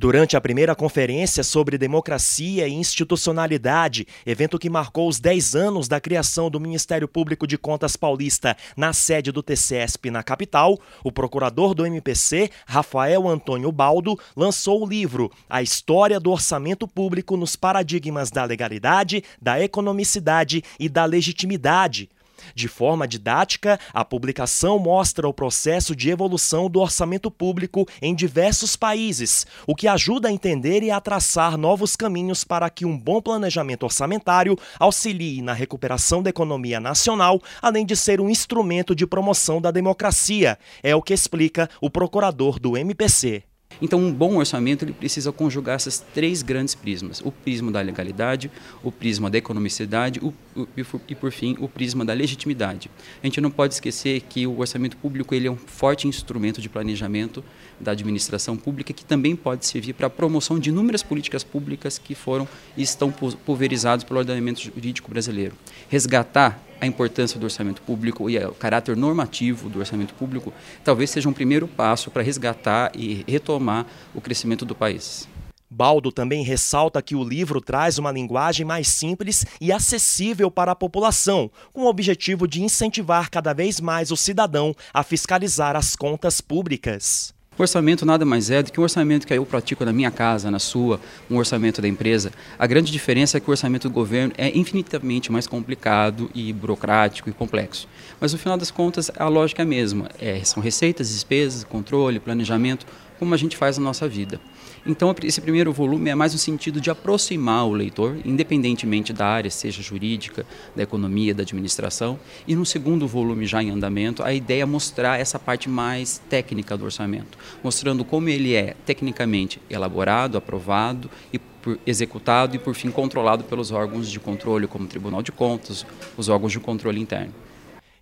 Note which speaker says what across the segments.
Speaker 1: Durante a primeira conferência sobre democracia e institucionalidade, evento que marcou os 10 anos da criação do Ministério Público de Contas Paulista na sede do TCESP na capital, o procurador do MPC, Rafael Antônio Baldo, lançou o livro A História do Orçamento Público nos Paradigmas da Legalidade, da Economicidade e da Legitimidade de forma didática, a publicação mostra o processo de evolução do orçamento público em diversos países, o que ajuda a entender e a traçar novos caminhos para que um bom planejamento orçamentário auxilie na recuperação da economia nacional, além de ser um instrumento de promoção da democracia. É o que explica o procurador do MPC.
Speaker 2: Então, um bom orçamento ele precisa conjugar essas três grandes prismas: o prisma da legalidade, o prisma da economicidade o, o, e, por fim, o prisma da legitimidade. A gente não pode esquecer que o orçamento público ele é um forte instrumento de planejamento da administração pública que também pode servir para a promoção de inúmeras políticas públicas que foram e estão pulverizadas pelo ordenamento jurídico brasileiro. Resgatar a importância do orçamento público e o caráter normativo do orçamento público talvez seja um primeiro passo para resgatar e retomar o crescimento do país.
Speaker 1: Baldo também ressalta que o livro traz uma linguagem mais simples e acessível para a população, com o objetivo de incentivar cada vez mais o cidadão a fiscalizar as contas públicas.
Speaker 2: O orçamento nada mais é do que um orçamento que eu pratico na minha casa, na sua, um orçamento da empresa. A grande diferença é que o orçamento do governo é infinitamente mais complicado e burocrático e complexo. Mas no final das contas, a lógica é a mesma. É, são receitas, despesas, controle, planejamento, como a gente faz na nossa vida. Então, esse primeiro volume é mais no sentido de aproximar o leitor, independentemente da área, seja jurídica, da economia, da administração. E no segundo volume, já em andamento, a ideia é mostrar essa parte mais técnica do orçamento, mostrando como ele é tecnicamente elaborado, aprovado e executado e, por fim, controlado pelos órgãos de controle, como o Tribunal de Contas, os órgãos de controle interno.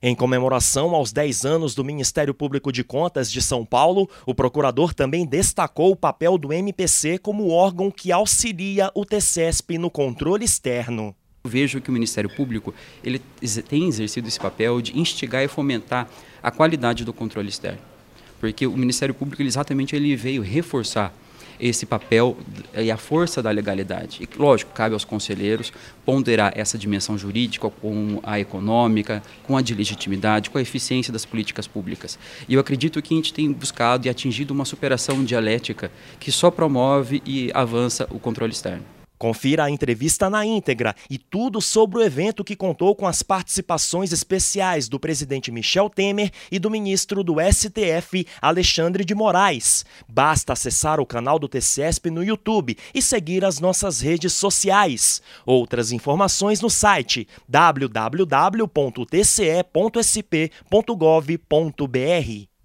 Speaker 1: Em comemoração aos 10 anos do Ministério Público de Contas de São Paulo, o procurador também destacou o papel do MPC como órgão que auxilia o TCESP no controle externo.
Speaker 2: Vejo que o Ministério Público ele tem exercido esse papel de instigar e fomentar a qualidade do controle externo, porque o Ministério Público ele, exatamente ele veio reforçar esse papel e a força da legalidade. E, lógico, cabe aos conselheiros ponderar essa dimensão jurídica com a econômica, com a de legitimidade, com a eficiência das políticas públicas. E eu acredito que a gente tem buscado e atingido uma superação dialética que só promove e avança o controle externo.
Speaker 1: Confira a entrevista na íntegra e tudo sobre o evento que contou com as participações especiais do presidente Michel Temer e do ministro do STF, Alexandre de Moraes. Basta acessar o canal do TCESP no YouTube e seguir as nossas redes sociais. Outras informações no site www.tce.sp.gov.br.